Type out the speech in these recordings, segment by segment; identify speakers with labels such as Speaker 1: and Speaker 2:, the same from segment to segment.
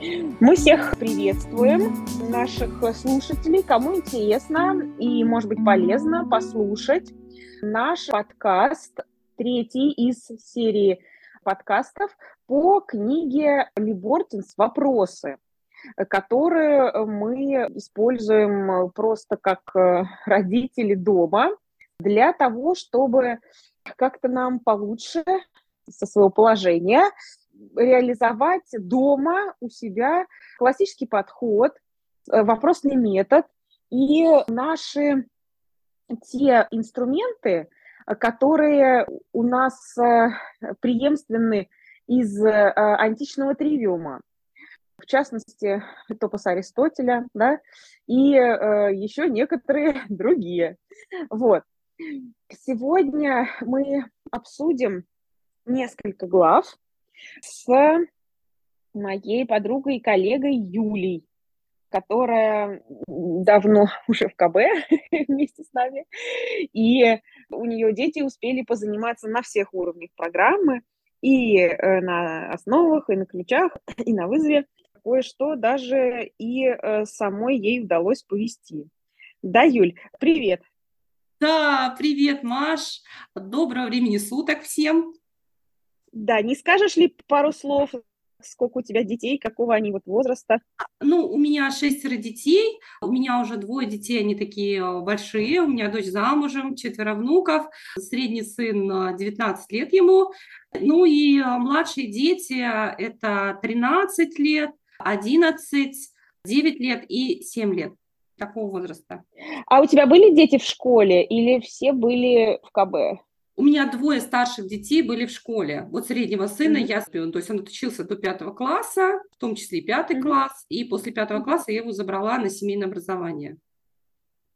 Speaker 1: Мы всех приветствуем, наших слушателей, кому интересно и, может быть, полезно послушать наш подкаст, третий из серии подкастов по книге Либортинс «Вопросы», которые мы используем просто как родители дома для того, чтобы как-то нам получше со своего положения реализовать дома у себя классический подход, э, вопросный метод и наши те инструменты, которые у нас э, преемственны из э, античного тривиума. В частности, топос Аристотеля, да, и еще некоторые другие. Вот. Сегодня мы обсудим несколько глав, с моей подругой и коллегой Юлей, которая давно уже в КБ вместе с нами, и у нее дети успели позаниматься на всех уровнях программы, и э, на основах, и на ключах, и на вызове. Кое-что даже и э, самой ей удалось повести. Да, Юль, привет!
Speaker 2: Да, привет, Маш! Доброго времени суток всем!
Speaker 1: Да, не скажешь ли пару слов, сколько у тебя детей, какого они вот возраста?
Speaker 2: Ну, у меня шестеро детей, у меня уже двое детей, они такие э, большие, у меня дочь замужем, четверо внуков, средний сын 19 э, лет ему, ну и э, младшие дети это 13 лет, 11, 9 лет и 7 лет такого возраста.
Speaker 1: А у тебя были дети в школе или все были в КБ?
Speaker 2: У меня двое старших детей были в школе. Вот среднего сына mm-hmm. я, то есть он отучился до пятого класса, в том числе и пятый mm-hmm. класс, и после пятого класса я его забрала на семейное образование.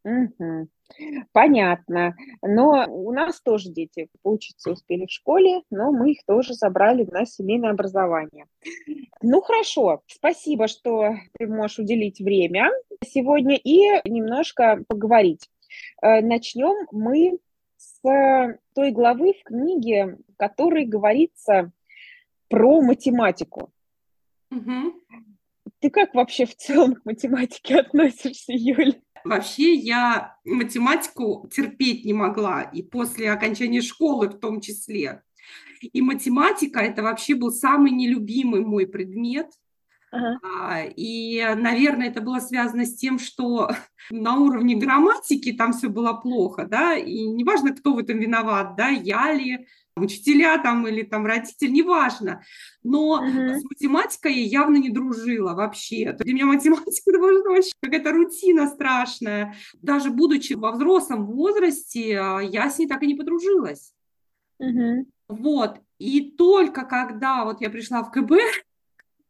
Speaker 1: Угу. Понятно. Но у нас тоже дети поучиться успели в школе, но мы их тоже забрали на семейное образование. Ну хорошо, спасибо, что ты можешь уделить время сегодня и немножко поговорить. Э, Начнем мы с той главы в книге, в которой говорится про математику. Угу. Ты как вообще в целом к математике относишься, Юля?
Speaker 2: Вообще я математику терпеть не могла, и после окончания школы в том числе. И математика – это вообще был самый нелюбимый мой предмет – Ага. И, наверное, это было связано с тем, что на уровне грамматики там все было плохо, да, и неважно, кто в этом виноват, да, я ли, учителя там или там родители, неважно. Но uh с математикой я явно не дружила вообще. Для меня математика это вообще какая-то рутина страшная. Даже будучи во взрослом возрасте, а, я с ней так и не подружилась. uh Вот. И только когда вот я пришла в КБ,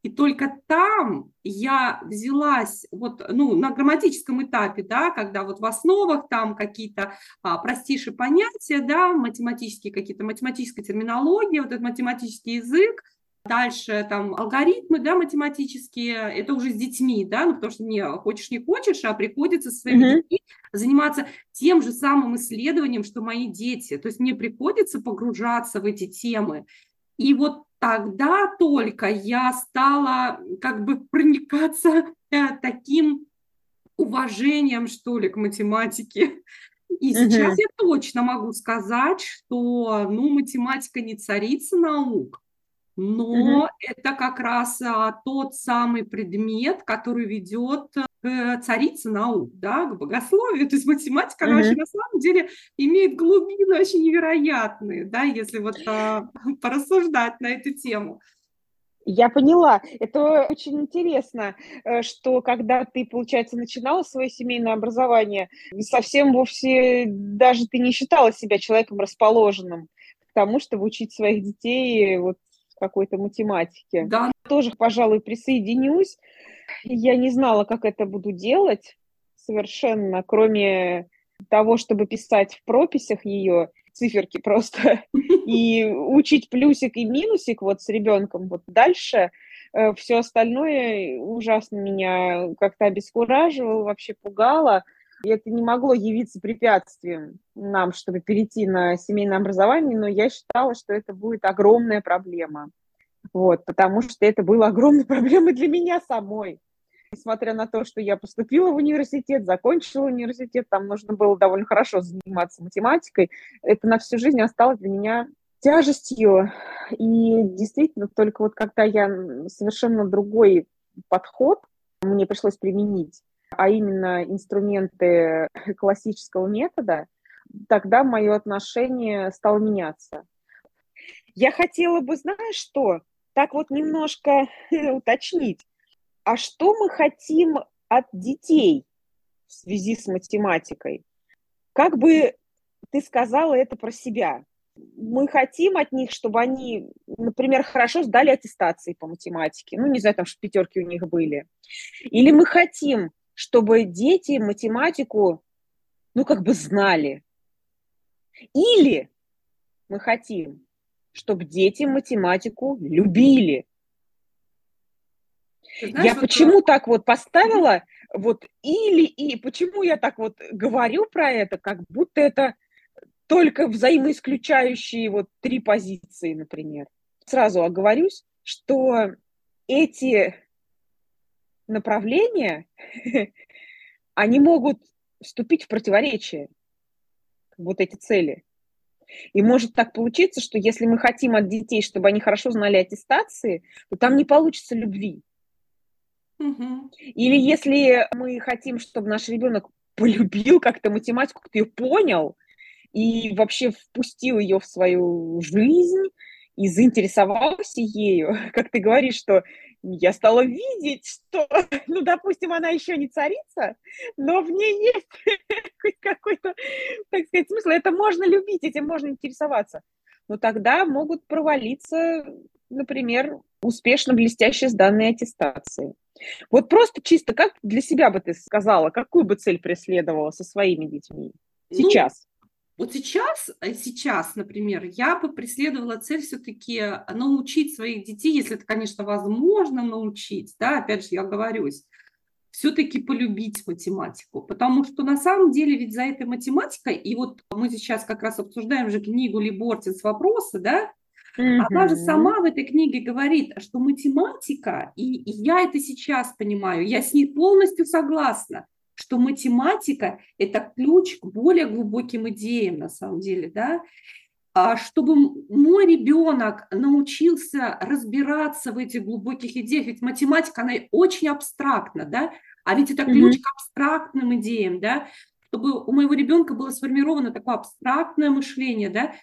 Speaker 2: и только там я взялась вот, ну, на грамматическом этапе, да, когда вот в основах там какие-то а, простейшие понятия, да, математические какие-то, математическая терминология, вот этот математический язык, Дальше там алгоритмы, да, математические, это уже с детьми, да, ну, потому что не хочешь, не хочешь, а приходится со своими mm-hmm. детьми заниматься тем же самым исследованием, что мои дети. То есть мне приходится погружаться в эти темы. И вот тогда только я стала как бы проникаться э, таким уважением, что ли, к математике. И сейчас я точно могу сказать, что, ну, математика не царица наук, но это как раз а, тот самый предмет, который ведет к царице наук, да, к богословию. То есть математика, она вообще на самом деле имеет глубины очень невероятные, да, если вот а, порассуждать на эту тему.
Speaker 1: Я поняла. Это очень интересно, э, что когда ты, получается, начинала свое семейное образование, совсем вовсе даже ты не считала себя человеком расположенным к тому, чтобы учить своих детей вот какой-то математике. Да. Тоже, пожалуй, присоединюсь. Я не знала, как это буду делать совершенно, кроме того, чтобы писать в прописях ее циферки просто и учить плюсик и минусик вот с ребенком. Вот дальше э, все остальное ужасно меня как-то обескураживало, вообще пугало. И это не могло явиться препятствием нам, чтобы перейти на семейное образование, но я считала, что это будет огромная проблема. Вот, потому что это было огромной проблемой для меня самой. Несмотря на то, что я поступила в университет, закончила университет, там нужно было довольно хорошо заниматься математикой, это на всю жизнь осталось для меня тяжестью. И действительно, только вот когда я совершенно другой подход мне пришлось применить, а именно инструменты классического метода, тогда мое отношение стало меняться. Я хотела бы, знаешь что, так вот немножко уточнить, а что мы хотим от детей в связи с математикой? Как бы ты сказала это про себя? Мы хотим от них, чтобы они, например, хорошо сдали аттестации по математике, ну, не знаю, там, что пятерки у них были. Или мы хотим, чтобы дети математику, ну, как бы знали. Или мы хотим, чтобы дети математику любили. Знаешь, я вот почему то... так вот поставила, вот или и, почему я так вот говорю про это, как будто это только взаимоисключающие вот три позиции, например. Сразу оговорюсь, что эти направления, они могут вступить в противоречие, вот эти цели. И может так получиться, что если мы хотим от детей, чтобы они хорошо знали аттестации, то там не получится любви. Угу. Или если мы хотим, чтобы наш ребенок полюбил как-то математику, как-то ее понял и вообще впустил ее в свою жизнь и заинтересовался ею, как ты говоришь, что я стала видеть, что, ну, допустим, она еще не царица, но в ней есть какой-то, так сказать, смысл. Это можно любить, этим можно интересоваться. Но тогда могут провалиться, например, успешно блестяще сданные аттестации. Вот просто чисто как для себя бы ты сказала, какую бы цель преследовала со своими детьми ну, сейчас?
Speaker 2: Вот сейчас, э, сейчас, например, я бы преследовала цель все-таки э, научить своих детей, если это, конечно, возможно научить, да, опять же, я говорюсь, все-таки полюбить математику, потому что на самом деле ведь за этой математикой, и вот мы сейчас как раз обсуждаем же книгу Либортис «Вопросы», да, mm-hmm. она же сама в этой книге говорит, что математика, и, и я это сейчас понимаю, я с ней полностью согласна, что математика – это ключ к более глубоким идеям, на самом деле, да, а чтобы мой ребенок научился разбираться в этих глубоких идеях, ведь математика, она очень абстрактна, да, а ведь это ключ mm-hmm. к абстрактным идеям, да, чтобы у моего ребенка было сформировано такое абстрактное мышление, да,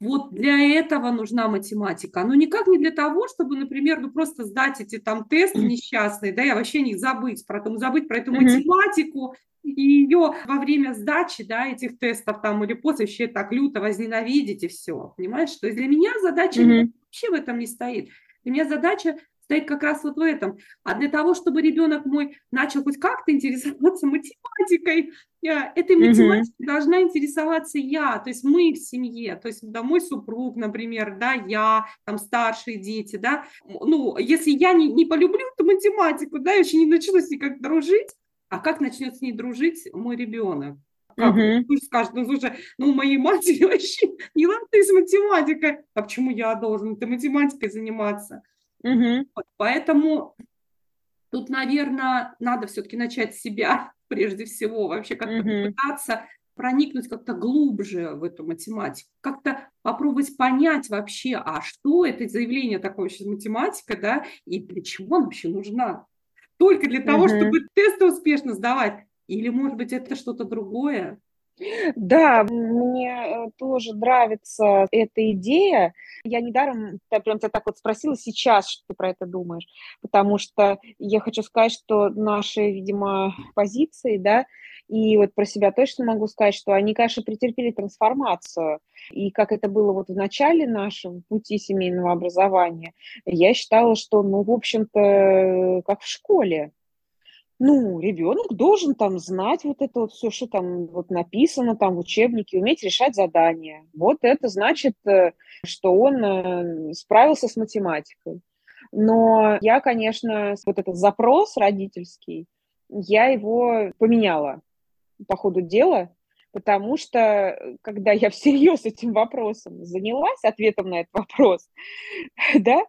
Speaker 2: вот для этого нужна математика. Но никак не для того, чтобы, например, ну просто сдать эти там тесты несчастные, да, я вообще не забыть про это, забыть про эту математику, и ее во время сдачи, да, этих тестов там или после вообще так люто возненавидеть и все, понимаешь? То есть для меня задача mm-hmm. вообще в этом не стоит. Для меня задача стоит как раз вот в этом. А для того, чтобы ребенок мой начал хоть как-то интересоваться математикой, этой математикой mm-hmm. должна интересоваться я, то есть мы в семье, то есть да, мой супруг, например, да, я, там старшие дети, да, ну, если я не, не полюблю эту математику, да, я еще не начну с ней как дружить, а как начнет с ней дружить мой ребенок? Как? Uh-huh. скажет, ну слушай, ну у моей матери вообще не надо с математикой. А почему я должен этой математикой заниматься? Угу. Вот, поэтому тут, наверное, надо все-таки начать с себя прежде всего, вообще как-то угу. пытаться проникнуть как-то глубже в эту математику, как-то попробовать понять вообще, а что это заявление такое сейчас математика, да, и для чего она вообще нужна? Только для того, угу. чтобы тесты успешно сдавать, или, может быть, это что-то другое?
Speaker 1: Да, мне э, тоже нравится эта идея. Я недаром я прям тебя так вот спросила сейчас, что ты про это думаешь, потому что я хочу сказать, что наши, видимо, позиции, да, и вот про себя точно могу сказать, что они, конечно, претерпели трансформацию. И как это было вот в начале нашего пути семейного образования, я считала, что, ну, в общем-то, как в школе ну, ребенок должен там знать вот это вот все, что там вот написано там в учебнике, уметь решать задания. Вот это значит, э, что он э, справился с математикой. Но я, конечно, вот этот запрос родительский, я его поменяла по ходу дела, потому что когда я всерьез этим вопросом занялась, ответом на этот вопрос, да,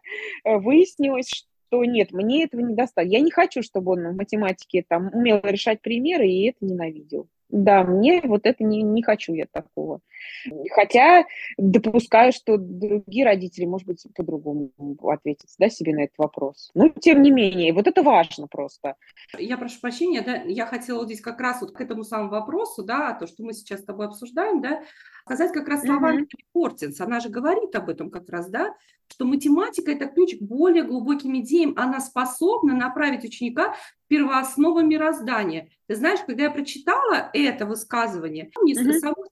Speaker 1: выяснилось, что нет, мне этого не достаточно. Я не хочу, чтобы он в математике там умел решать примеры и это ненавидел. Да, мне вот это не, не хочу я такого. Хотя допускаю, что другие родители, может быть, по-другому ответят да, себе на этот вопрос. Но тем не менее, вот это важно просто.
Speaker 2: Я прошу прощения, да, я хотела здесь как раз вот к этому самому вопросу, да, то, что мы сейчас с тобой обсуждаем, да, сказать как раз словами mm-hmm. Портинс. Она же говорит об этом как раз, да, что математика – это ключ к более глубоким идеям. Она способна направить ученика в первоосновы мироздания. Ты знаешь, когда я прочитала это высказывание, мне mm-hmm.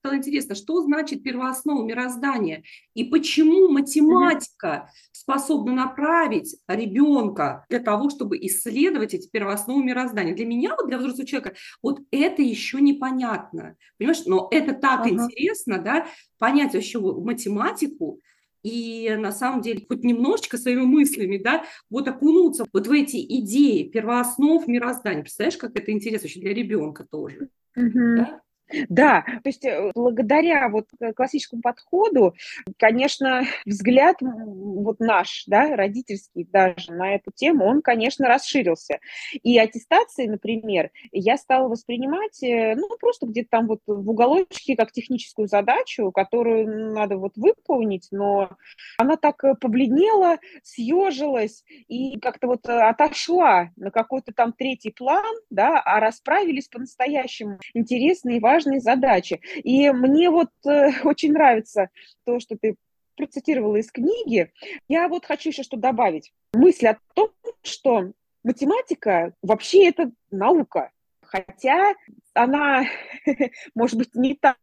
Speaker 2: Стало интересно, что значит первооснова мироздания и почему математика способна направить ребенка для того, чтобы исследовать эти первоосновы мироздания. Для меня, вот для взрослого человека, вот это еще непонятно. Понимаешь, но это так uh-huh. интересно, да, понять вообще математику, и на самом деле хоть немножечко своими мыслями, да, вот окунуться вот в эти идеи первооснов мироздания. Представляешь, как это интересно вообще для ребенка тоже.
Speaker 1: Mm-hmm. Да? Да, то есть э, благодаря вот классическому подходу, конечно, взгляд вот наш, да, родительский даже на эту тему, он, конечно, расширился. И аттестации, например, я стала воспринимать, э, ну, просто где-то там вот в уголочке как техническую задачу, которую надо вот выполнить, но она так э, побледнела, съежилась и как-то вот отошла на какой-то там третий план, да, а расправились по-настоящему интересные и важные важные задачи. И мне вот э, очень нравится то, что ты процитировала из книги. Я вот хочу еще что добавить. Мысль о том, что математика вообще это наука, хотя она, может быть, не так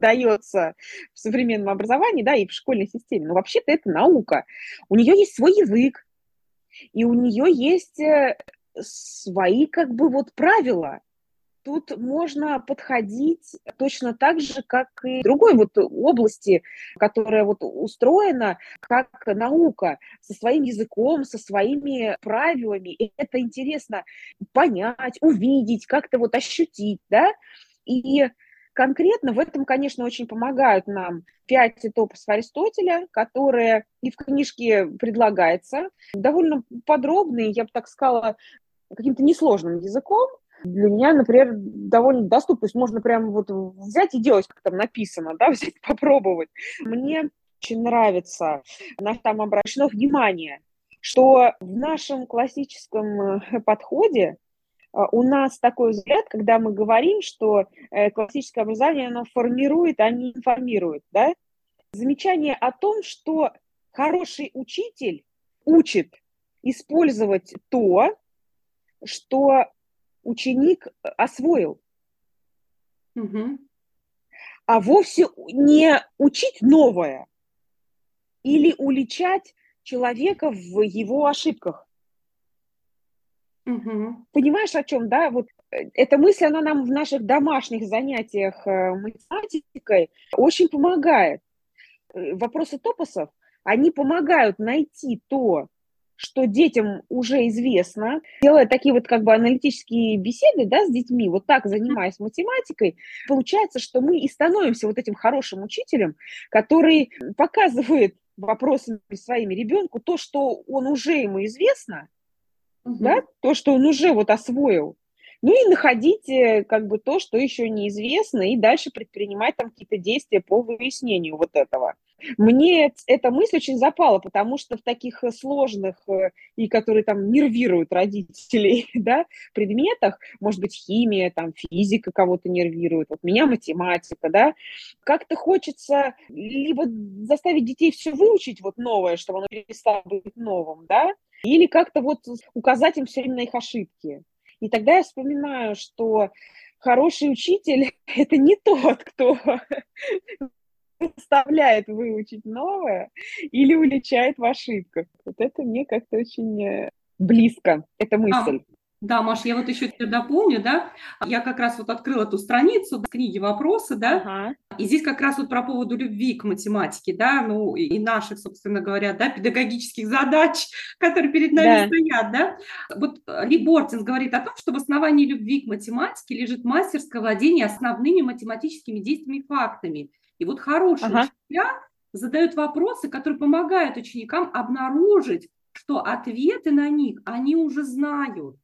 Speaker 1: дается в современном образовании, да, и в школьной системе, но вообще-то это наука. У нее есть свой язык, и у нее есть э, свои как бы вот правила тут можно подходить точно так же, как и другой вот области, которая вот устроена как наука, со своим языком, со своими правилами. И это интересно понять, увидеть, как-то вот ощутить, да, и конкретно в этом, конечно, очень помогают нам пять этопов Аристотеля, которые и в книжке предлагается, довольно подробные, я бы так сказала, каким-то несложным языком, для меня, например, довольно доступно. То есть можно прямо вот взять и делать, как там написано, да, взять, попробовать. Мне очень нравится, на там обращено внимание, что в нашем классическом э, подходе э, у нас такой взгляд, когда мы говорим, что э, классическое образование, оно формирует, а не информирует, да? Замечание о том, что хороший учитель учит использовать то, что ученик э, освоил. Угу. А вовсе не учить новое или уличать человека в его ошибках. Угу. Понимаешь, о чем, да? Вот э, эта мысль, она нам в наших домашних занятиях э, математикой очень помогает. Вопросы топосов, они помогают найти то, что детям уже известно, делая такие вот как бы аналитические беседы да, с детьми, вот так занимаясь математикой, получается, что мы и становимся вот этим хорошим учителем, который показывает вопросами своими ребенку то, что он уже ему известно, угу. да, то, что он уже вот освоил, ну и находить э, как бы то, что еще неизвестно, и дальше предпринимать там какие-то действия по выяснению вот этого. Мне эта мысль очень запала, потому что в таких э, сложных э, и которые там нервируют родителей, да, предметах, может быть, химия, там, физика кого-то нервирует, вот меня математика, да, как-то хочется либо заставить детей все выучить вот новое, чтобы оно перестало быть новым, да, или как-то вот указать им все время на их ошибки. И тогда я вспоминаю, что хороший учитель – это не тот, кто заставляет выучить новое или уличает в ошибках. Вот это мне как-то очень э, близко, эта мысль. А,
Speaker 2: да, Маша, я вот еще тебе дополню, да, я как раз вот открыла эту страницу книги «Вопросы», да, ага. и здесь как раз вот про поводу любви к математике, да, ну и наших, собственно говоря, да, педагогических задач, которые перед нами да. стоят, да. Вот Ли Бортинс говорит о том, что в основании любви к математике лежит мастерское владение основными математическими действиями и фактами. И вот хорошие ага. учителя задают вопросы, которые помогают ученикам обнаружить, что ответы на них они уже знают.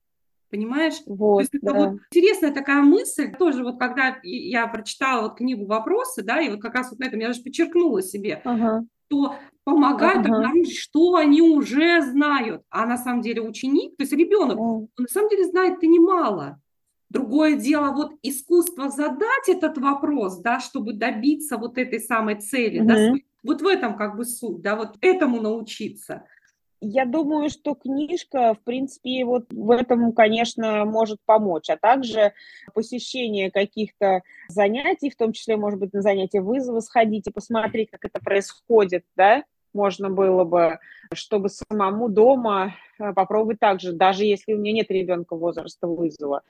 Speaker 2: Понимаешь?
Speaker 1: Вот,
Speaker 2: То есть это
Speaker 1: да.
Speaker 2: вот интересная такая мысль, тоже вот когда я прочитала вот книгу «Вопросы», да, и вот как раз вот на этом я даже подчеркнула себе,
Speaker 1: Ага.
Speaker 2: что помогают
Speaker 1: Ага.
Speaker 2: обнаружить, что они уже знают. А на самом деле ученик, то есть ребенок, он на самом деле знает-то немало. Другое дело, вот искусство задать этот вопрос, да, чтобы добиться вот этой самой цели, да,
Speaker 1: Мгм.
Speaker 2: своей. вот в этом как бы суть, да, вот этому научиться.
Speaker 1: Я думаю, что книжка, в принципе, вот в этом, конечно, может помочь, а также посещение каких-то занятий, в том числе, может быть, на занятия вызова сходить и посмотреть, как это происходит, да, можно было бы, чтобы самому дома э, попробовать так же, даже если у меня нет ребенка возраста вызова,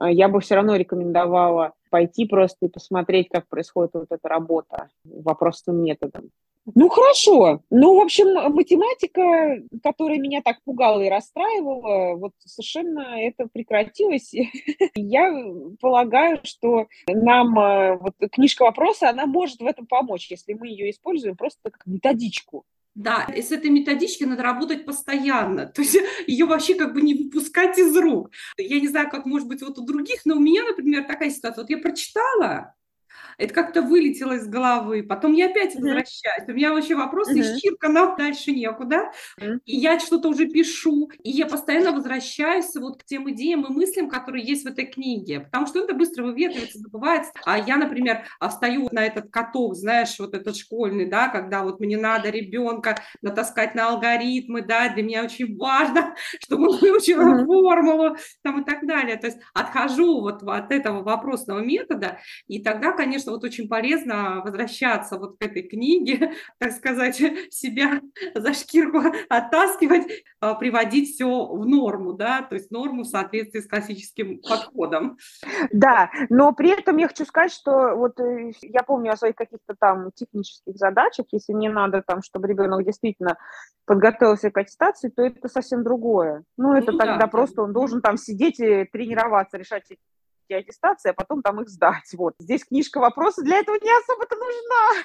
Speaker 1: э, я бы все равно рекомендовала пойти просто и посмотреть, как происходит вот эта работа вопросным методом. Ну, хорошо. Ну, в общем, математика, которая меня так пугала и расстраивала, вот совершенно это прекратилось. Я полагаю, что нам э, вот книжка вопроса, она может в этом помочь, если мы ее используем просто как методичку.
Speaker 2: Да, и с этой методичкой надо работать постоянно, то есть ее вообще как бы не выпускать из рук. Я не знаю, как может быть вот у других, но у меня, например, такая ситуация. Вот я прочитала, это как-то вылетело из головы, потом я опять возвращаюсь. У меня вообще вопросы
Speaker 1: Мгм.
Speaker 2: исчерканы, дальше некуда.
Speaker 1: Мгм.
Speaker 2: И я что-то уже пишу, и я постоянно возвращаюсь вот к тем идеям и мыслям, которые есть в этой книге, потому что это быстро выветривается, забывается. А я, например, а, встаю на этот каток, знаешь, вот этот школьный, да, когда вот мне надо ребенка натаскать на алгоритмы, да, для меня очень важно, чтобы он выучил
Speaker 1: Мгм.
Speaker 2: формулу там и так далее. То есть отхожу вот от этого вопросного метода, и тогда, конечно, вот очень полезно возвращаться вот к этой книге, так сказать, себя за шкирку оттаскивать, а, приводить все в норму, да, то есть норму в соответствии с классическим подходом.
Speaker 1: Да, но при этом я хочу сказать, что вот э, я помню о своих каких-то там технических задачах, если мне надо там, чтобы ребенок действительно подготовился к аттестации, то это совсем другое. Ну, это
Speaker 2: Ну да,
Speaker 1: тогда
Speaker 2: да.
Speaker 1: просто он должен там сидеть и тренироваться, решать эти аттестации, а потом там их сдать. Вот. Здесь книжка вопроса для этого не особо-то нужна.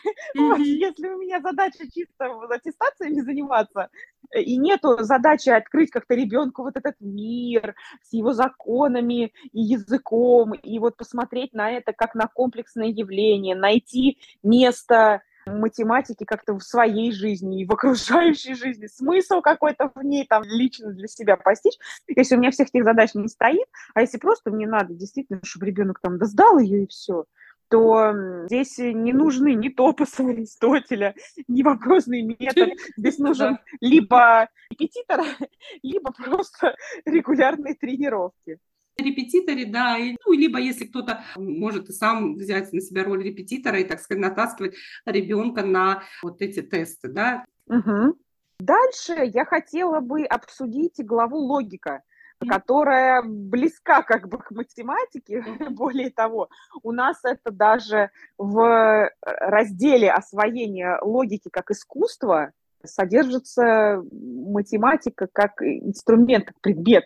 Speaker 1: Вот,
Speaker 2: Мгм.
Speaker 1: если у меня задача чисто вот аттестациями заниматься, э, и нету задачи открыть как-то ребенку вот этот мир с его законами и языком, и вот посмотреть на это как на комплексное явление, найти место математики как-то в своей жизни и в окружающей жизни, смысл какой-то в ней там лично для себя постичь. Если у меня всех этих задач не стоит, а если просто мне надо действительно, чтобы ребенок там да сдал ее и все, то здесь не нужны ни топосы Аристотеля, ни вопросный метод. Здесь нужен либо репетитор, либо просто регулярные тренировки.
Speaker 2: Репетиторе, да, и, ну, либо если кто-то может и сам взять на себя роль репетитора и, так сказать, натаскивать ребенка на вот эти тесты, да.
Speaker 1: Мгм. Дальше я хотела бы обсудить главу логика, которая близка как бы к математике. Более того, у нас это даже в разделе освоения логики как искусства содержится математика как инструмент, как предмет.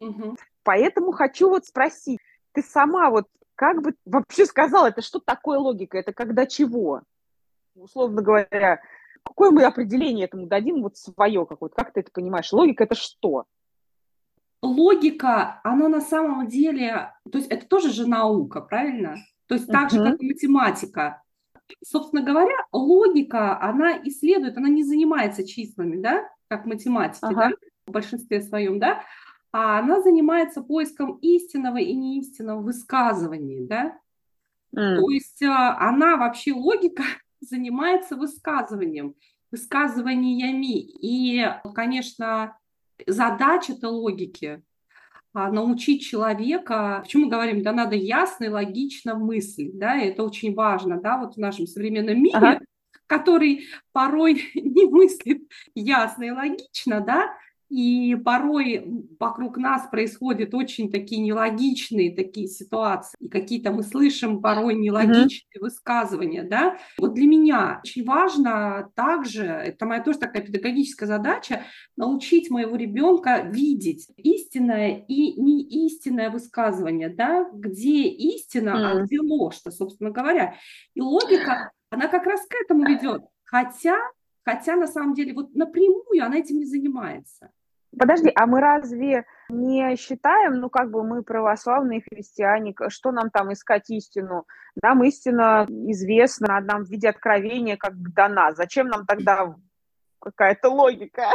Speaker 2: Мгм.
Speaker 1: Поэтому хочу вот спросить, ты сама вот как бы вообще сказала, это что такое логика? Это когда чего? Условно говоря, какое мы определение этому дадим, вот свое какое-то, как ты это понимаешь? Логика это что?
Speaker 2: Логика, она на самом деле, то есть это тоже же наука, правильно? То есть так же, как и математика. Собственно говоря, логика, она исследует, она не занимается числами, да, как математики,
Speaker 1: Ага.
Speaker 2: да, в большинстве своем, да, а она занимается поиском истинного и неистинного высказывания, да.
Speaker 1: М.
Speaker 2: То есть а, она вообще, логика, занимается высказыванием, высказываниями. И, конечно, задача этой логики а, научить человека, почему мы говорим, да, надо ясно и логично мыслить, да, и это очень важно, да, вот в нашем современном мире,
Speaker 1: Ага.
Speaker 2: который порой не мыслит ясно и логично, да, и порой вокруг нас происходят очень такие нелогичные такие ситуации, и какие-то мы слышим порой нелогичные высказывания, да. Вот для меня очень важно также, это моя тоже такая педагогическая задача, научить моего ребенка видеть истинное и неистинное высказывание, да, где истина, а
Speaker 1: М.
Speaker 2: где ложь, собственно говоря. И логика она как раз к этому ведет. Хотя, хотя на самом деле вот напрямую она этим не занимается.
Speaker 1: Подожди, а мы разве не считаем, ну, как бы мы православные христиане, что нам там искать истину? Нам истина известна, нам в виде откровения как дана. Зачем нам тогда какая-то логика?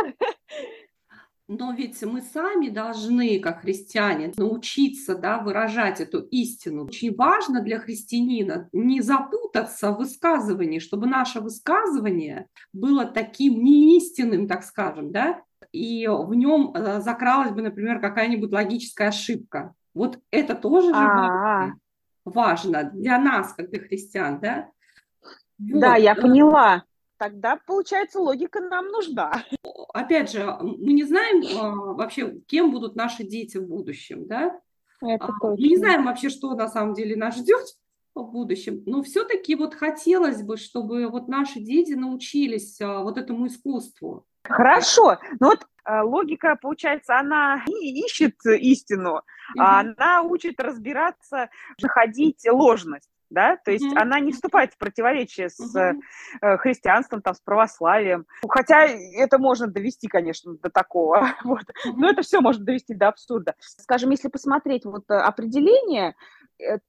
Speaker 2: Но ведь мы сами должны, как христиане, научиться да, выражать эту истину. Очень важно для христианина не запутаться в высказывании, чтобы наше высказывание было таким неистинным, так скажем, да, и в нем э, закралась бы, например, какая-нибудь логическая ошибка. Вот это тоже же важно, важно для нас, как для христиан, да?
Speaker 1: Вот. Да, я поняла. Тогда, получается, логика нам нужна.
Speaker 2: Опять же, мы не знаем а, вообще, кем будут наши дети в будущем, да? Это а. Мы не знаем вообще, что на самом деле нас ждет в будущем. Но все-таки вот хотелось бы, чтобы вот наши дети научились а, вот этому искусству.
Speaker 1: Хорошо. Ну вот э, логика, получается, она не ищет истину, а она учит разбираться, находить ложность. Да? То есть mm она не вступает в противоречие с mm христианством, там, с православием. Хотя это можно довести, конечно, до такого. Вот. mm Но это все можно довести до абсурда. Скажем, если посмотреть вот определение,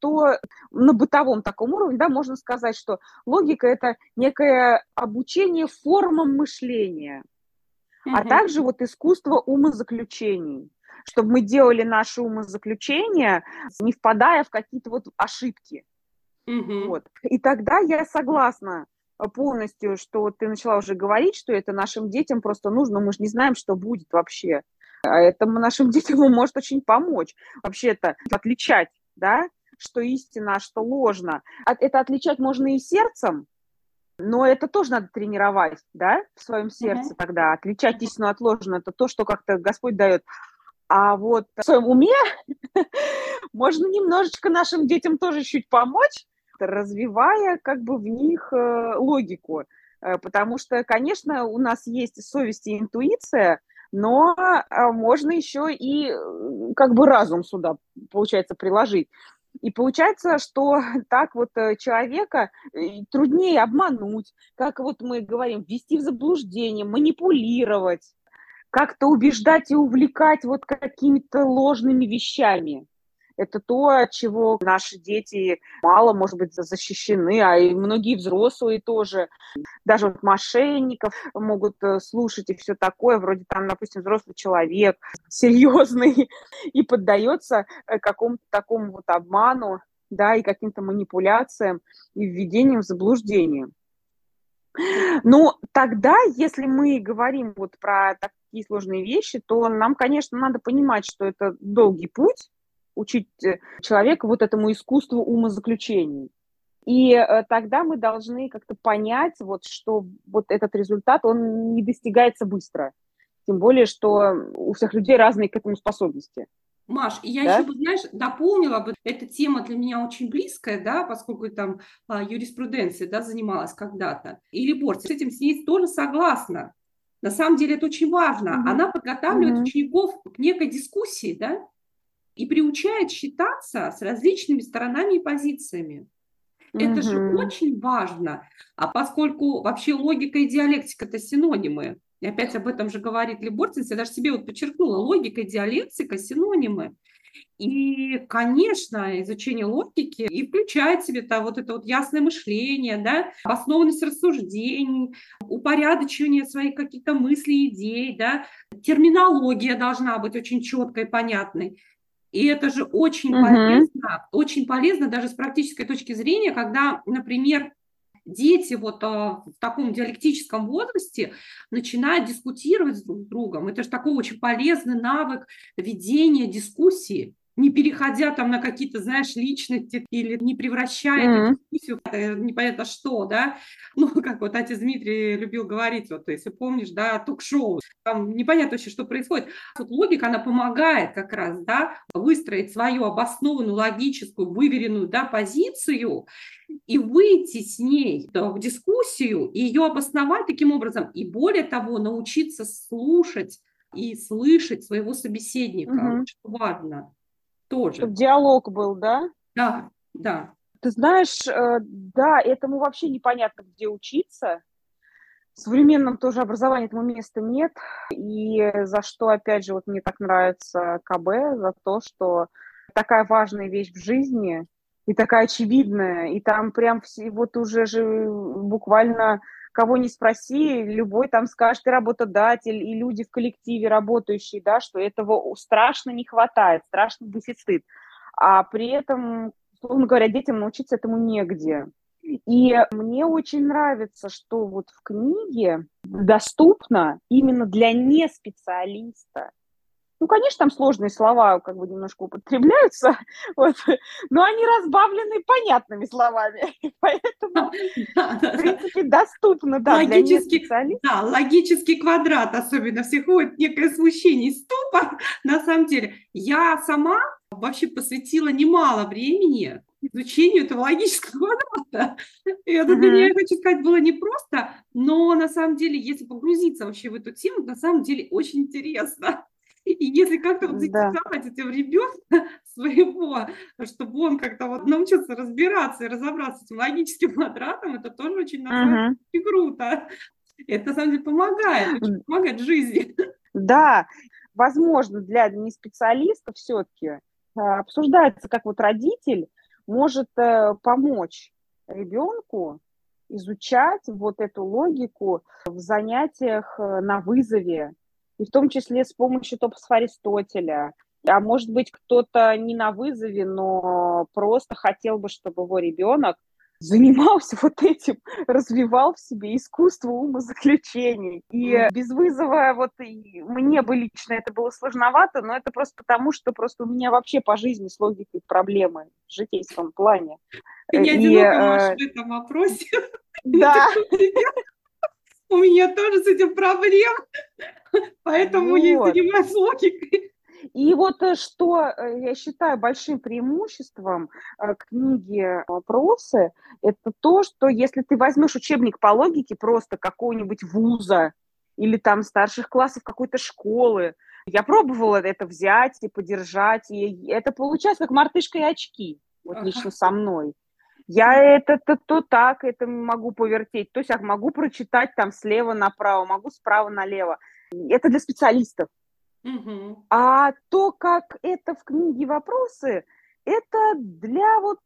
Speaker 1: то на бытовом таком уровне, да, можно сказать, что логика – это некое обучение формам мышления а также вот искусство умозаключений чтобы мы делали наши умозаключения, не впадая в какие-то вот ошибки. Вот. И тогда я согласна полностью, что ты начала уже говорить, что это нашим детям просто нужно, мы же не знаем, что будет вообще. А это нашим детям может очень помочь вообще-то отличать, да, что истина, а что ложно. Это отличать можно и сердцем, но это тоже надо тренировать, да, в своем сердце mm-hmm. тогда. Отличать истину от ложного – это то, что как-то Господь дает. А вот в своем уме можно немножечко нашим детям тоже чуть помочь, развивая как бы в них э, логику. Э, потому что, конечно, у нас есть совесть и интуиция, но э, можно еще и как бы разум сюда, получается, приложить. И получается, что так вот э, человека э, труднее обмануть, как вот мы говорим, ввести в заблуждение, манипулировать, как-то убеждать и увлекать вот какими-то ложными вещами. Это то, от чего наши дети мало, может быть, защищены, а и многие взрослые тоже. Даже вот мошенников могут э, слушать и все такое. Вроде там, допустим, взрослый человек, серьезный, и поддается э, какому-то такому вот обману, да, и каким-то манипуляциям, и введением в заблуждение. Но тогда, если мы говорим вот про такие сложные вещи, то нам, конечно, надо понимать, что это долгий путь, учить э, человека вот этому искусству умозаключений. И э, тогда мы должны как-то понять, вот, что вот этот результат, он не достигается быстро. Тем более, что у всех людей разные к этому способности.
Speaker 2: Маш, я да? еще бы, знаешь, дополнила бы, эта тема для меня очень близкая, да, поскольку там а, юриспруденцией, да, занималась когда-то. И Либор, с этим с ней тоже согласна. На самом деле это очень важно. Mm-hmm. Она подготавливает mm-hmm. учеников к некой дискуссии, да, и приучает считаться с различными сторонами и позициями. Это же очень важно, а поскольку вообще логика и диалектика – это синонимы, и опять об этом же говорит Лебортинс, я даже себе вот подчеркнула, логика и диалектика – синонимы. И, конечно, изучение логики и включает в себе -то вот это вот ясное мышление, да, обоснованность рассуждений, упорядочивание своих каких-то мыслей, идей, да, терминология должна быть очень четкой, понятной. И это же очень угу. полезно, очень полезно даже с практической точки зрения, когда, например, дети вот а, в таком диалектическом возрасте начинают дискутировать с друг другом. Это же такой очень полезный навык ведения дискуссии не переходя там на какие-то, знаешь, личности или не превращая mm-hmm. дискуссию в непонятно что, да, ну, как вот отец Дмитрий любил говорить, вот, если помнишь, да, ток-шоу, там непонятно вообще, что происходит. Вот логика, она помогает как раз, да, выстроить свою обоснованную, логическую, выверенную, да, позицию и выйти с ней да, в дискуссию и ее обосновать таким образом, и более того, научиться слушать и слышать своего собеседника, mm-hmm. что важно тоже.
Speaker 1: Чтобы диалог был, да?
Speaker 2: Да, да.
Speaker 1: Ты знаешь, э, да, этому вообще непонятно, где учиться. В современном тоже образовании этому места нет. И за что, опять же, вот мне так нравится КБ, за то, что такая важная вещь в жизни и такая очевидная. И там прям все, вот уже же буквально кого не спроси, любой там скажет и работодатель, и люди в коллективе работающие, да, что этого страшно не хватает, страшный дефицит. А при этом, условно говоря, детям научиться этому негде. И мне очень нравится, что вот в книге доступно именно для неспециалиста. Ну, конечно, там сложные слова как бы немножко употребляются, вот, но они разбавлены понятными словами, поэтому, в принципе, доступно, да,
Speaker 2: логический, Да, логический квадрат особенно всех некое смущение, ступор, на самом деле. Я сама вообще посвятила немало времени изучению этого логического квадрата. И это mm-hmm. для меня, я хочу сказать, было непросто, но на самом деле, если погрузиться вообще в эту тему, на самом деле очень интересно. И если как-то вот заинтересовать да. этим ребенка своего, чтобы он как-то вот научился разбираться и разобраться с этим логическим квадратом, это тоже очень, на самом деле, круто. Это на самом деле помогает, помогает жизни.
Speaker 1: Да, возможно, для неспециалистов все-таки а, обсуждается, как вот родитель может э, помочь ребенку изучать вот эту логику в занятиях э, на вызове, и в том числе с помощью топосов Аристотеля. А может быть, кто-то не на вызове, но просто хотел бы, чтобы его ребенок занимался вот этим, развивал в себе искусство умозаключений. И без вызова вот и мне бы лично это было сложновато, но это просто потому, что просто у меня вообще по жизни с логикой проблемы в житейском плане.
Speaker 2: Ты не одинока, э, в этом вопросе.
Speaker 1: Да.
Speaker 2: У меня тоже с этим проблем, поэтому вот. я занимаюсь логикой.
Speaker 1: И вот э, что э, я считаю большим преимуществом э, книги «Вопросы», это то, что если ты возьмешь учебник по логике просто какого-нибудь вуза или там старших классов какой-то школы, я пробовала это взять и подержать, и это получается как мартышка и очки, вот лично со мной. Я это то, то так, это могу повертеть, то есть я могу прочитать там слева направо, могу справа налево. Это для специалистов. Угу. А то, как это в книге вопросы, это для вот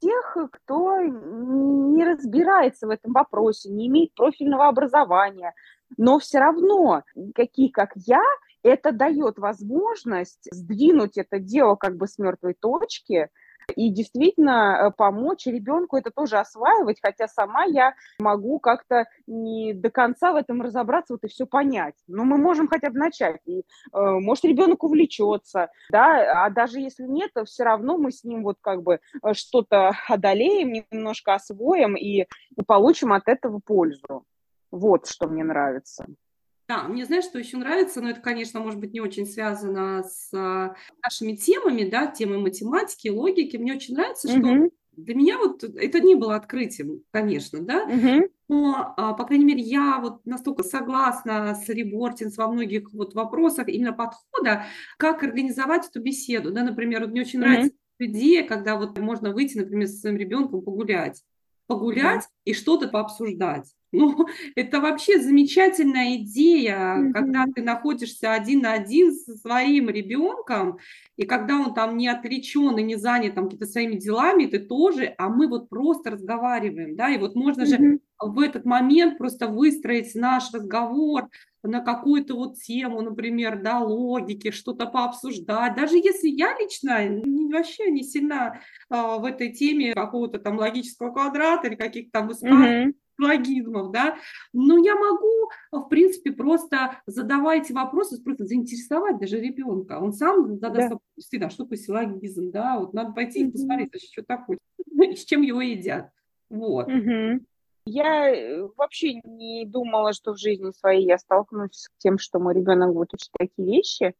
Speaker 1: тех, кто не разбирается в этом вопросе, не имеет профильного образования, но все равно, какие как я, это дает возможность сдвинуть это дело как бы с мертвой точки, и действительно э, помочь ребенку это тоже осваивать, хотя сама я могу как-то не до конца в этом разобраться вот и все понять. Но мы можем хотя бы начать. И, э, может, ребенок увлечется, да, а даже если нет, то все равно мы с ним вот как бы э, что-то одолеем, немножко освоим и получим от этого пользу. Вот что мне нравится.
Speaker 2: Да, мне знаешь, что еще нравится, но это, конечно, может быть, не очень связано с а, нашими темами, да, темой математики, логики. Мне очень нравится, что mm-hmm. для меня вот это не было открытием, конечно, да, mm-hmm. но, а, по крайней мере, я вот настолько согласна с Ребортинс во многих вот вопросах именно подхода, как организовать эту беседу, да, например, вот мне очень mm-hmm. нравится идея, когда вот можно выйти, например, со своим ребенком погулять, погулять и что-то пообсуждать. Ну, это вообще замечательная идея, mm-hmm. когда ты находишься один на один со своим ребенком, и когда он там не отвлечен и не занят там какими-то своими делами, ты тоже, а мы вот просто разговариваем, да, и вот можно mm-hmm. же в этот момент просто выстроить наш разговор на какую-то вот тему, например, да, логики, что-то пообсуждать. Даже если я лично вообще не сильно э, в этой теме какого-то там логического квадрата или каких-то там mm-hmm логизмов, да, но я могу, в принципе, просто задавать вопросы, просто заинтересовать даже ребенка. Он сам задаст да. всегда, что такое силлогизм, да, вот надо пойти и посмотреть, что такое, с чем его едят. Вот.
Speaker 1: Я э, вообще не думала, что в жизни своей я столкнусь с тем, что мой ребенок будет учить такие вещи,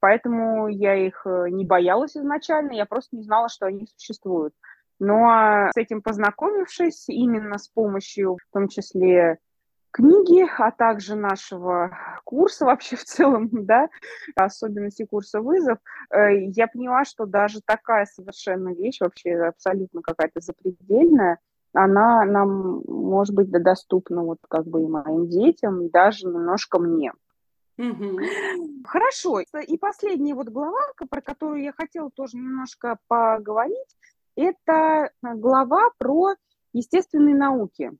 Speaker 1: поэтому я их э, не боялась изначально, я просто не знала, что они существуют. Но с этим познакомившись, именно с помощью, в том числе, книги, а также нашего курса вообще в целом, да, особенности курса вызов, э, я поняла, что даже такая совершенно вещь, вообще абсолютно какая-то запредельная, она нам может быть доступна вот как бы и моим детям, и даже немножко мне. Угу. Хорошо. И последняя вот глава, про которую я хотела тоже немножко поговорить, это глава про естественные науки.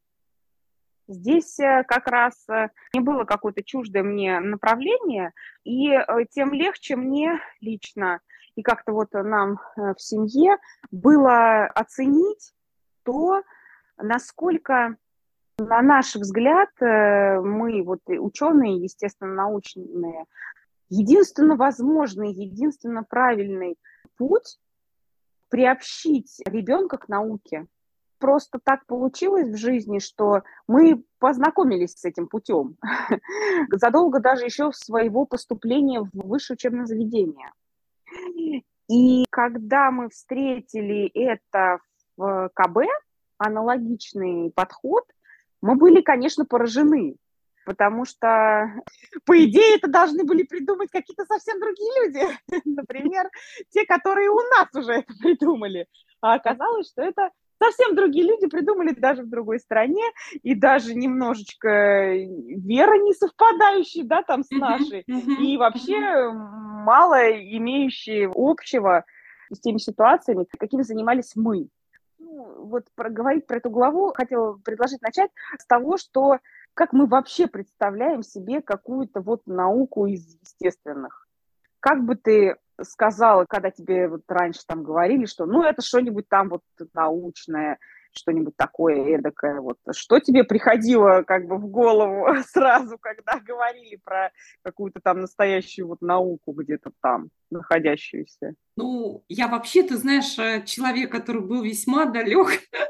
Speaker 1: Здесь э, как раз э, не было какое-то чуждое мне направление, и э, тем легче мне лично и как-то вот нам в семье было оценить то, насколько, на наш взгляд, мы, вот ученые, естественно, научные, единственно возможный, единственно правильный путь приобщить ребенка к науке – просто так получилось в жизни, что мы познакомились с этим путем задолго даже еще своего поступления в высшее учебное заведение. И когда мы встретили это в КБ, аналогичный подход, мы были, конечно, поражены, потому что, по идее, это должны были придумать какие-то совсем другие люди, например, те, которые у нас уже это придумали. А оказалось, что это совсем другие люди придумали даже в другой стране, и даже немножечко вера не совпадающая, да, там с нашей, и вообще мало имеющие общего с теми ситуациями, какими занимались мы. Вот про, говорить про эту главу хотела предложить начать с того, что как мы вообще представляем себе какую-то вот науку из естественных. Как бы ты сказала, когда тебе вот раньше там говорили, что ну это что-нибудь там вот научное, что-нибудь такое эдакое, вот что тебе приходило как бы в голову сразу, когда говорили про какую-то там настоящую вот науку где-то там находящуюся?
Speaker 2: Ну, я вообще, ты знаешь, э, человек, который был весьма далек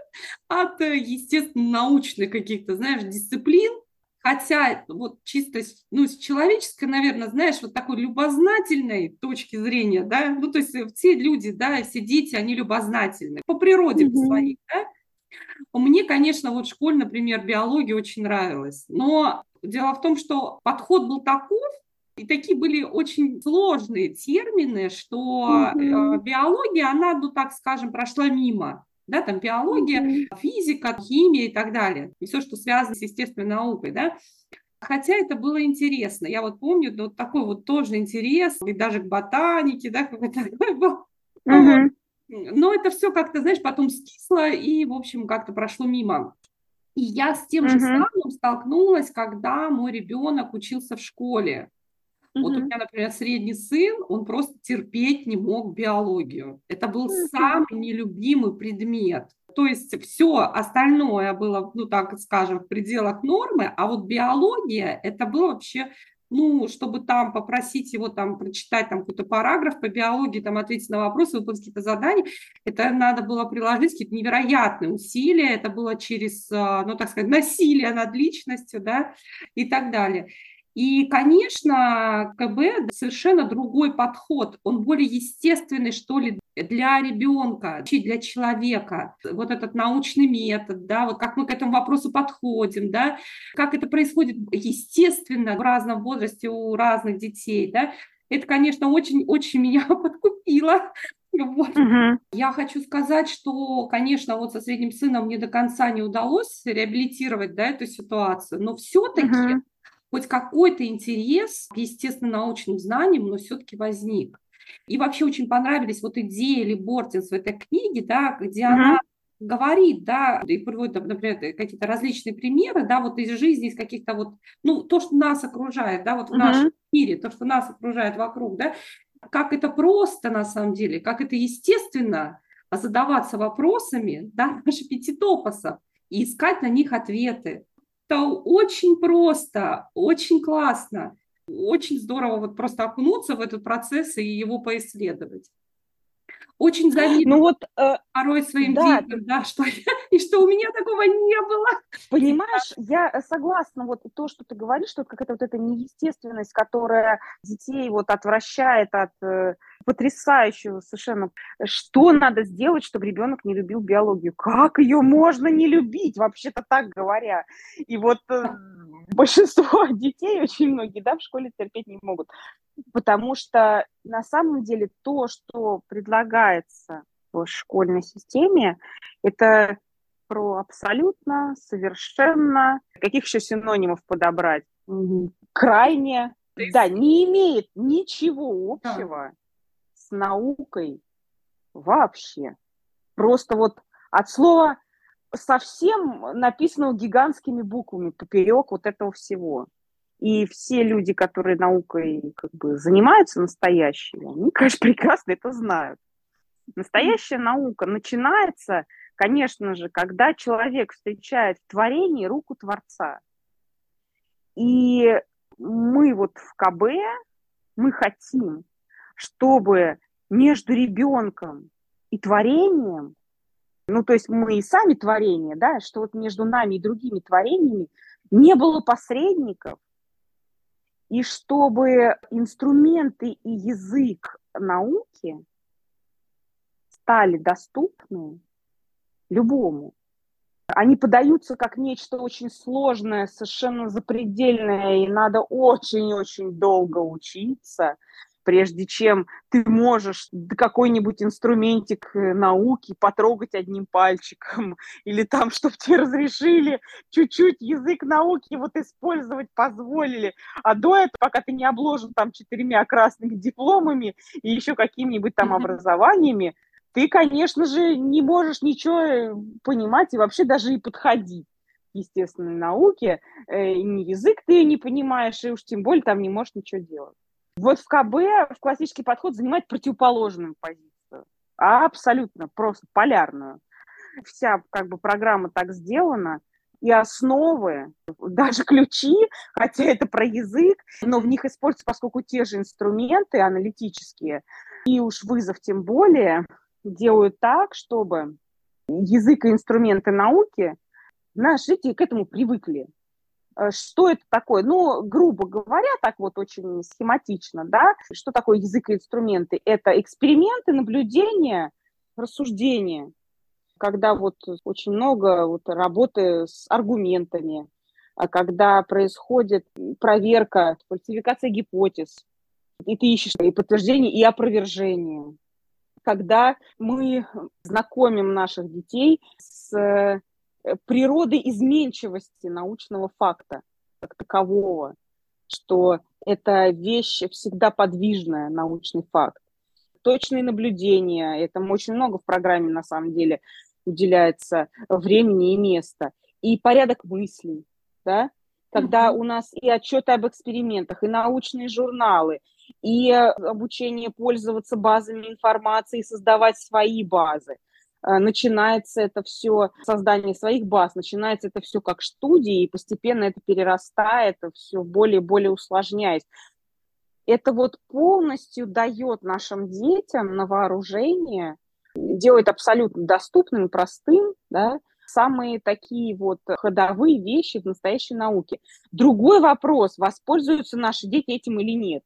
Speaker 2: от, э, естественно, научных каких-то, знаешь, дисциплин, Хотя вот чисто ну, с человеческой, наверное, знаешь, вот такой любознательной точки зрения, да, ну то есть все люди, да, все дети, они любознательны по природе mm-hmm. своей, да. Мне, конечно, вот школе, например, биология очень нравилась, но дело в том, что подход был таков, и такие были очень сложные термины, что mm-hmm. биология, она, ну так скажем, прошла мимо да, там биология, mm-hmm. физика, химия и так далее, и все, что связано с естественной наукой, да. Хотя это было интересно. Я вот помню, вот такой вот тоже интерес, и даже к ботанике, да, какой-то такой был. Mm-hmm. Но это все как-то, знаешь, потом скисло и, в общем, как-то прошло мимо. И я с тем mm-hmm. же самым столкнулась, когда мой ребенок учился в школе. Mm-hmm. Вот у меня, например, средний сын, он просто терпеть не мог биологию. Это был mm-hmm. самый нелюбимый предмет. То есть все остальное было, ну так скажем, в пределах нормы, а вот биология, это было вообще ну, чтобы там попросить его там прочитать там какой-то параграф по биологии, там ответить на вопросы, выполнить какие-то задания, это надо было приложить какие-то невероятные усилия, это было через, а, ну, так сказать, насилие над личностью, да, и так далее. И, конечно, КБ совершенно другой подход, он более естественный, что ли, для ребенка, для человека. Вот этот научный метод, да, вот как мы к этому вопросу подходим, да, как это происходит естественно в разном возрасте у разных детей, да, это, конечно, очень-очень меня подкупило. Вот. Угу. Я хочу сказать, что, конечно, вот со средним сыном мне до конца не удалось реабилитировать да, эту ситуацию, но все-таки угу хоть какой-то интерес к естественно-научным знаниям, но все-таки возник. И вообще очень понравились вот идеи Ли Бортинс в этой книге, да, где mm-hmm. она говорит, да, и приводит, например, какие-то различные примеры, да, вот из жизни, из каких-то вот, ну, то, что нас окружает, да, вот в mm-hmm. нашем мире, то, что нас окружает вокруг, да, как это просто на самом деле, как это естественно задаваться вопросами, да, наших пятитопосов и искать на них ответы. Это очень просто, очень классно. Очень здорово вот просто окунуться в этот процесс и его поисследовать. Очень завидую ну вот, э, порой своим да. детям, да, что и что у меня такого не было.
Speaker 1: Понимаешь, я согласна, вот то, что ты говоришь, что какая-то вот эта неестественность, которая детей вот отвращает от э, потрясающего совершенно. Что надо сделать, чтобы ребенок не любил биологию? Как ее можно не любить, вообще-то так говоря? И вот э, большинство детей, очень многие, да, в школе терпеть не могут. Потому что на самом деле то, что предлагается в школьной системе, это про абсолютно, совершенно, каких еще синонимов подобрать? Крайне, да, не имеет ничего общего да. с наукой вообще. Просто вот от слова совсем написано гигантскими буквами поперек вот этого всего. И все люди, которые наукой как бы занимаются настоящие, они, конечно, прекрасно это знают. Настоящая наука начинается конечно же, когда человек встречает в творении руку Творца. И мы вот в КБ, мы хотим, чтобы между ребенком и творением, ну, то есть мы и сами творение, да, что вот между нами и другими творениями не было посредников, и чтобы инструменты и язык науки стали доступны любому. Они подаются как нечто очень сложное, совершенно запредельное, и надо очень-очень долго учиться, прежде чем ты можешь какой-нибудь инструментик э, науки потрогать одним пальчиком, или там, чтобы тебе разрешили чуть-чуть язык науки вот использовать позволили. А до этого, пока ты не обложен там четырьмя красными дипломами и еще какими-нибудь там образованиями, ты, конечно же, не можешь ничего э, понимать и вообще даже и подходить естественной науке. Э, ни язык ты не понимаешь, и уж тем более там не можешь ничего делать. Вот в КБ в классический подход занимает противоположную позицию. Абсолютно, просто полярную. Вся как бы программа так сделана, и основы, даже ключи, хотя это про язык, но в них используются, поскольку те же инструменты аналитические, и уж вызов тем более, делают так, чтобы язык и инструменты науки, наши жители к этому привыкли. Э, что это такое? Ну, грубо говоря, так вот очень схематично, да, что такое язык и инструменты? Это эксперименты, наблюдения, рассуждения, когда вот очень много вот работы с аргументами, а когда происходит проверка, фальсификация гипотез, и ты ищешь и подтверждение, и опровержение когда мы знакомим наших детей с э, природой изменчивости научного факта как такового, что это вещь всегда подвижная, научный факт. Точные наблюдения, этому очень много в программе на самом деле уделяется времени и места. И порядок мыслей, да, когда у нас и отчеты об экспериментах, и научные журналы, и э, обучение пользоваться базами информации, создавать свои базы. Э, начинается это все, создание своих баз, начинается это все как студии, и постепенно это перерастает, все более и более усложняясь. Это вот полностью дает нашим детям на вооружение, делает абсолютно доступным, простым, да, самые такие вот ходовые вещи в настоящей науке. Другой вопрос, воспользуются наши дети этим или нет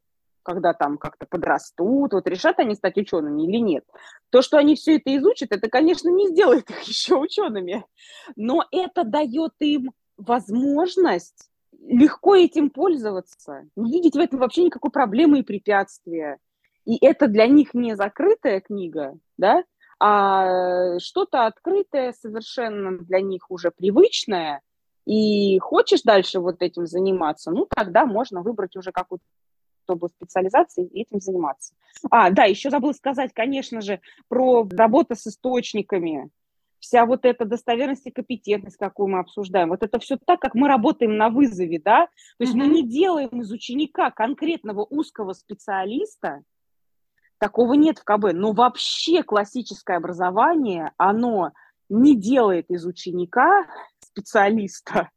Speaker 1: когда там как-то подрастут, вот решат они стать учеными или нет. То, что они все это изучат, это, конечно, не сделает их еще учеными, но это дает им возможность легко этим пользоваться, не видеть в этом вообще никакой проблемы и препятствия. И это для них не закрытая книга, да, а что-то открытое, совершенно для них уже привычное, и хочешь дальше вот этим заниматься, ну, тогда можно выбрать уже какую-то область специализации и этим заниматься. А, да, еще забыла сказать, конечно же, про работу с источниками, вся вот эта достоверность и компетентность, какую мы обсуждаем, вот это все так, как мы работаем на вызове, да, то есть mm-hmm. мы не делаем из ученика конкретного узкого специалиста, такого нет в КБ, но вообще классическое образование, оно не делает из ученика специалиста,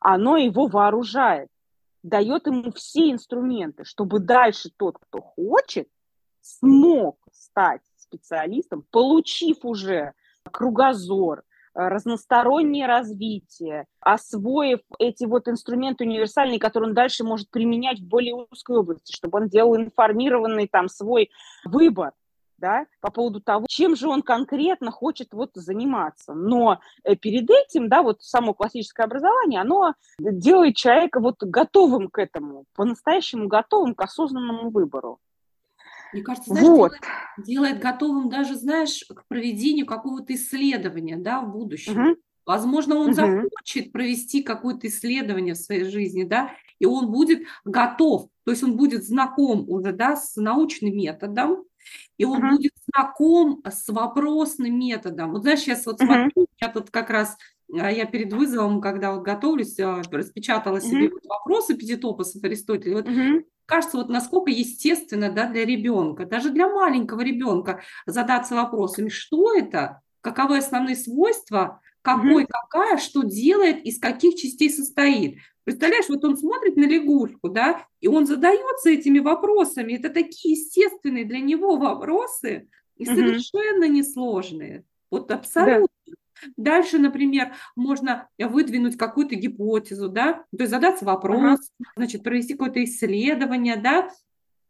Speaker 1: оно его вооружает дает ему все инструменты, чтобы дальше тот, кто хочет, смог стать специалистом, получив уже кругозор, э, разностороннее развитие, освоив эти вот инструменты универсальные, которые он дальше может применять в более узкой области, чтобы он делал информированный там свой выбор. Да, по поводу того, чем же он конкретно хочет вот заниматься. Но э, перед этим, да, вот само классическое образование, оно делает человека вот готовым к этому, по-настоящему готовым к осознанному выбору.
Speaker 2: Мне кажется, знаешь, вот. делает, делает готовым даже, знаешь, к проведению какого-то исследования, да, в будущем. Угу. Возможно, он угу. захочет провести какое-то исследование в своей жизни, да, и он будет готов, то есть он будет знаком уже, да, с научным методом, и он uh-huh. будет знаком с вопросным методом. Вот знаешь, сейчас вот uh-huh. смотрю, я тут как раз, а, я перед вызовом, когда вот готовлюсь, а, распечатала uh-huh. себе вот вопросы Пятитопосов Аристотеля. Вот uh-huh. кажется, вот насколько естественно, да, для ребенка, даже для маленького ребенка задаться вопросами, что это, каковы основные свойства, какой, uh-huh. какая, что делает, из каких частей состоит. Представляешь, вот он смотрит на лягушку, да, и он задается этими вопросами. Это такие естественные для него вопросы и угу. совершенно несложные. Вот абсолютно. Да. Дальше, например, можно выдвинуть какую-то гипотезу, да, то есть задаться вопрос, ага. значит, провести какое-то исследование, да,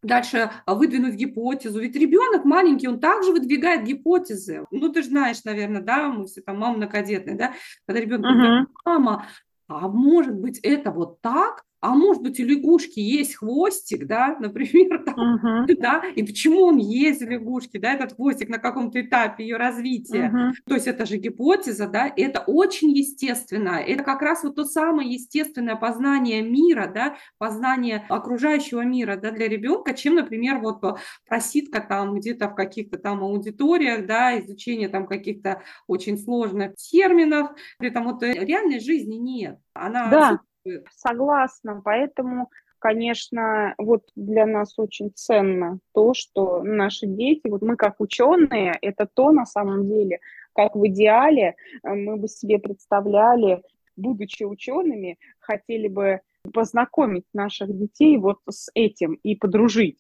Speaker 2: дальше выдвинуть гипотезу. Ведь ребенок маленький, он также выдвигает гипотезы. Ну, ты же знаешь, наверное, да, мы все там мама многодетные, да, когда ребенок uh-huh. говорит, мама, а может быть это вот так, а может быть у лягушки есть хвостик, да, например, там, uh-huh. да, и почему он есть у лягушки, да, этот хвостик на каком-то этапе ее развития. Uh-huh. То есть это же гипотеза, да, это очень естественно, это как раз вот то самое естественное познание мира, да, познание окружающего мира, да, для ребенка, чем, например, вот проситка там где-то в каких-то там аудиториях, да, изучение там каких-то очень сложных терминов, при этом вот реальной жизни нет. Она
Speaker 1: да. Согласна, поэтому, конечно, вот для нас очень ценно то, что наши дети, вот мы как ученые, это то на самом деле, как в идеале э, мы бы себе представляли, будучи учеными, хотели бы познакомить наших детей вот с этим и подружить.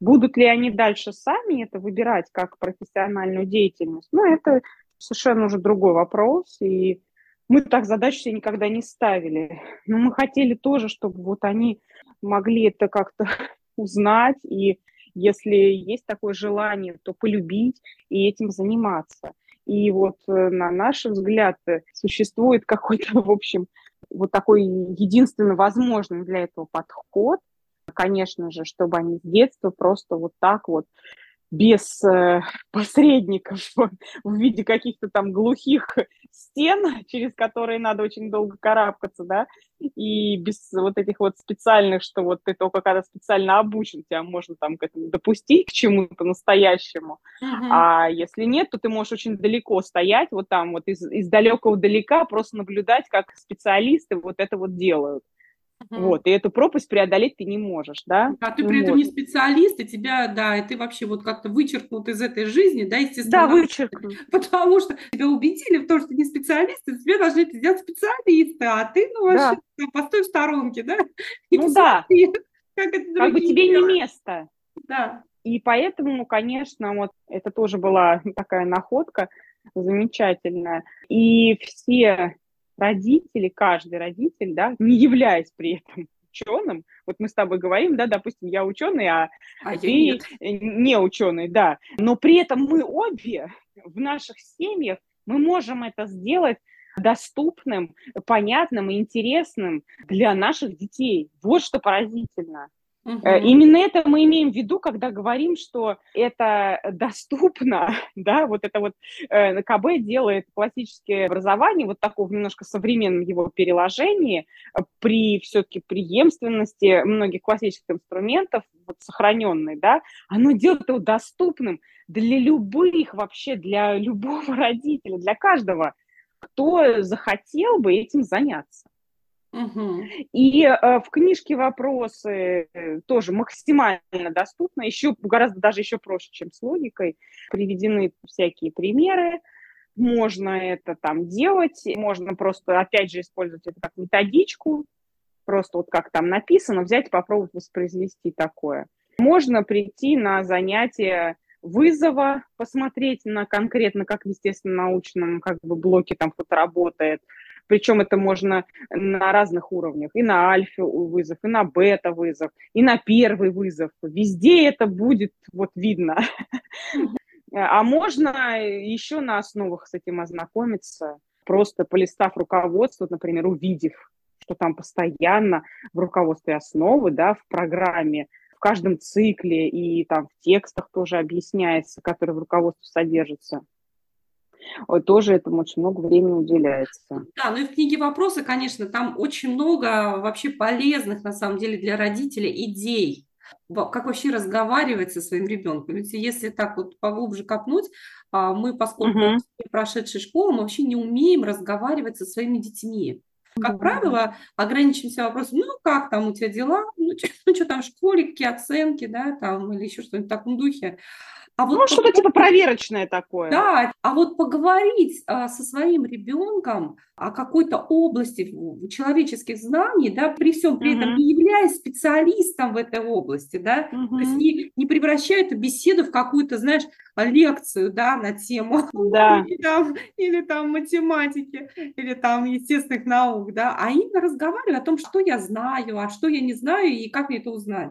Speaker 1: Будут ли они дальше сами это выбирать как профессиональную деятельность? Ну, это совершенно уже другой вопрос, и мы так задачу себе никогда не ставили. Но мы хотели тоже, чтобы вот они могли это как-то узнать, и если есть такое желание, то полюбить и этим заниматься. И вот э, на наш взгляд э, существует какой-то, в общем, вот такой единственно возможный для этого подход, конечно же, чтобы они с детства просто вот так вот без э, посредников в виде каких-то там глухих стен, через которые надо очень долго карабкаться, да, и без вот этих вот специальных, что вот ты только когда специально обучен, тебя можно там к этому допустить, к чему-то настоящему, uh-huh. а если нет, то ты можешь очень далеко стоять, вот там вот из, из далекого далека просто наблюдать, как специалисты вот это вот делают. Угу. Вот, и эту пропасть преодолеть ты не можешь, да?
Speaker 2: А ты при вот. этом не специалист, и тебя, да, и ты вообще вот как-то вычеркнут из этой жизни, да, естественно.
Speaker 1: Да, вычеркнут.
Speaker 2: Потому что тебя убедили в том, что ты не специалист, и тебе должны это сделать специалисты, а ты, ну, вообще, да. постой в сторонке, да?
Speaker 1: И ну да. Как, это как бы тебе не место.
Speaker 2: Да.
Speaker 1: И поэтому, конечно, вот это тоже была такая находка замечательная. И все родители, каждый родитель, да, не являясь при этом ученым, вот мы с тобой говорим, да, допустим, я ученый, а, а ты не ученый, да, но при этом мы обе в наших семьях, мы можем это сделать доступным, понятным и интересным для наших детей. Вот что поразительно. Угу. Именно это мы имеем в виду, когда говорим, что это доступно, да, вот это вот э, КБ делает классическое образование, вот такого немножко современном его переложении, э, при все-таки преемственности многих классических инструментов, вот сохраненной, да, оно делает его доступным для любых вообще, для любого родителя, для каждого, кто захотел бы этим заняться. И э, в книжке вопросы э, тоже максимально доступны, еще гораздо даже еще проще, чем с логикой. Приведены всякие примеры, можно это там делать, можно просто, опять же, использовать это как методичку, просто вот как там написано, взять и попробовать воспроизвести такое. Можно прийти на занятие вызова, посмотреть на конкретно, как в естественно-научном как бы блоке там кто-то работает, причем это можно на разных уровнях, и на альфа вызов, и на бета вызов, и на первый вызов. Везде это будет вот видно. А можно еще на основах с этим ознакомиться, просто полистав руководство, например, увидев, что там постоянно в руководстве основы, да, в программе, в каждом цикле и там в текстах тоже объясняется, которые в руководстве содержатся тоже этому очень много времени уделяется.
Speaker 2: Да, ну и в книге «Вопросы», конечно, там очень много вообще полезных, на самом деле, для родителей идей, как вообще разговаривать со своим ребенком. Ведь если так вот поглубже копнуть, а, мы, поскольку uh-huh. прошедшие школу, мы вообще не умеем разговаривать со своими детьми. Как uh-huh. правило, ограничимся вопросом, ну, как там у тебя дела, ну, что, ну, там школе, какие оценки, да, там, или еще что-нибудь в таком духе.
Speaker 1: А вот ну, что-то типа проверочное такое.
Speaker 2: Да, а вот поговорить а, со своим ребенком о какой-то области человеческих знаний, да, при всем при угу. этом не являясь специалистом в этой области, да, угу. то есть не, не превращая эту беседу в какую-то, знаешь, лекцию, да, на тему да. или, там, или там математики, или там естественных наук, да, а именно разговаривать о том, что я знаю, а что я не знаю и как мне это узнать.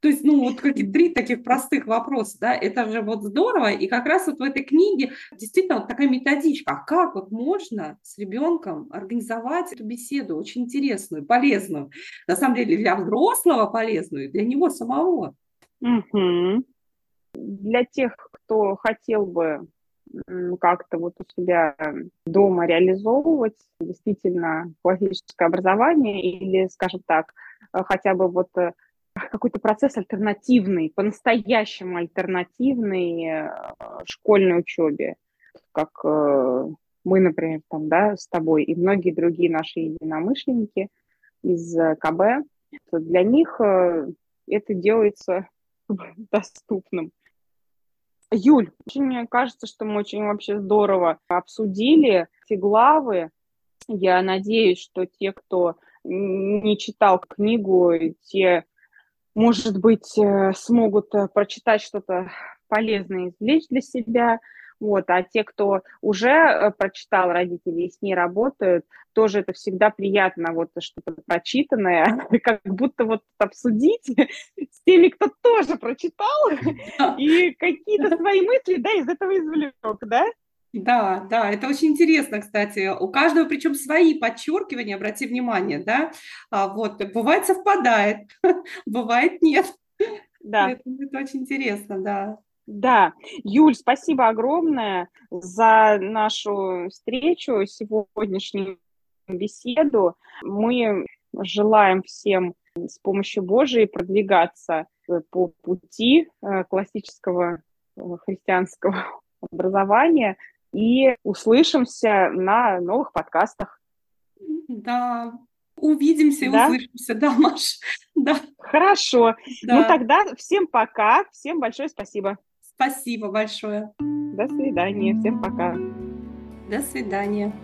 Speaker 2: То есть, ну, вот какие три таких простых вопроса, да, это же вот здорово. И как раз вот в этой книге действительно вот такая методичка, а как вот можно с ребенком организовать эту беседу очень интересную, полезную. На самом деле для взрослого полезную, для него самого.
Speaker 1: Угу. Для тех, кто хотел бы как-то вот у себя дома реализовывать действительно классическое образование или, скажем так, хотя бы вот э, какой-то процесс альтернативный, по-настоящему альтернативный э, школьной учебе, как э, мы, например, там, да, с тобой и многие другие наши единомышленники из э, КБ, для них это делается доступным. Юль, мне кажется, что мы очень вообще здорово обсудили эти главы. Я надеюсь, что те, кто не читал книгу, те может быть, э, смогут э, прочитать что-то полезное, извлечь для себя. Вот, а те, кто уже э, прочитал родители и с ней работают, тоже это всегда приятно, вот что-то прочитанное, как будто вот обсудить с теми, кто тоже прочитал, и какие-то свои мысли, да, из этого извлек, да?
Speaker 2: Да, да, это очень интересно, кстати. У каждого причем свои подчеркивания, обрати внимание, да. А вот бывает совпадает, бывает нет. Да. Это, это очень интересно, да.
Speaker 1: Да, Юль, спасибо огромное за нашу встречу, сегодняшнюю беседу. Мы желаем всем с помощью Божией продвигаться по пути э, классического э, христианского образования, и услышимся на новых подкастах.
Speaker 2: Да, увидимся да? и услышимся, да, Маш? Да.
Speaker 1: Хорошо. Да. Ну тогда всем пока, всем большое спасибо.
Speaker 2: Спасибо большое.
Speaker 1: До свидания, всем пока.
Speaker 2: До свидания.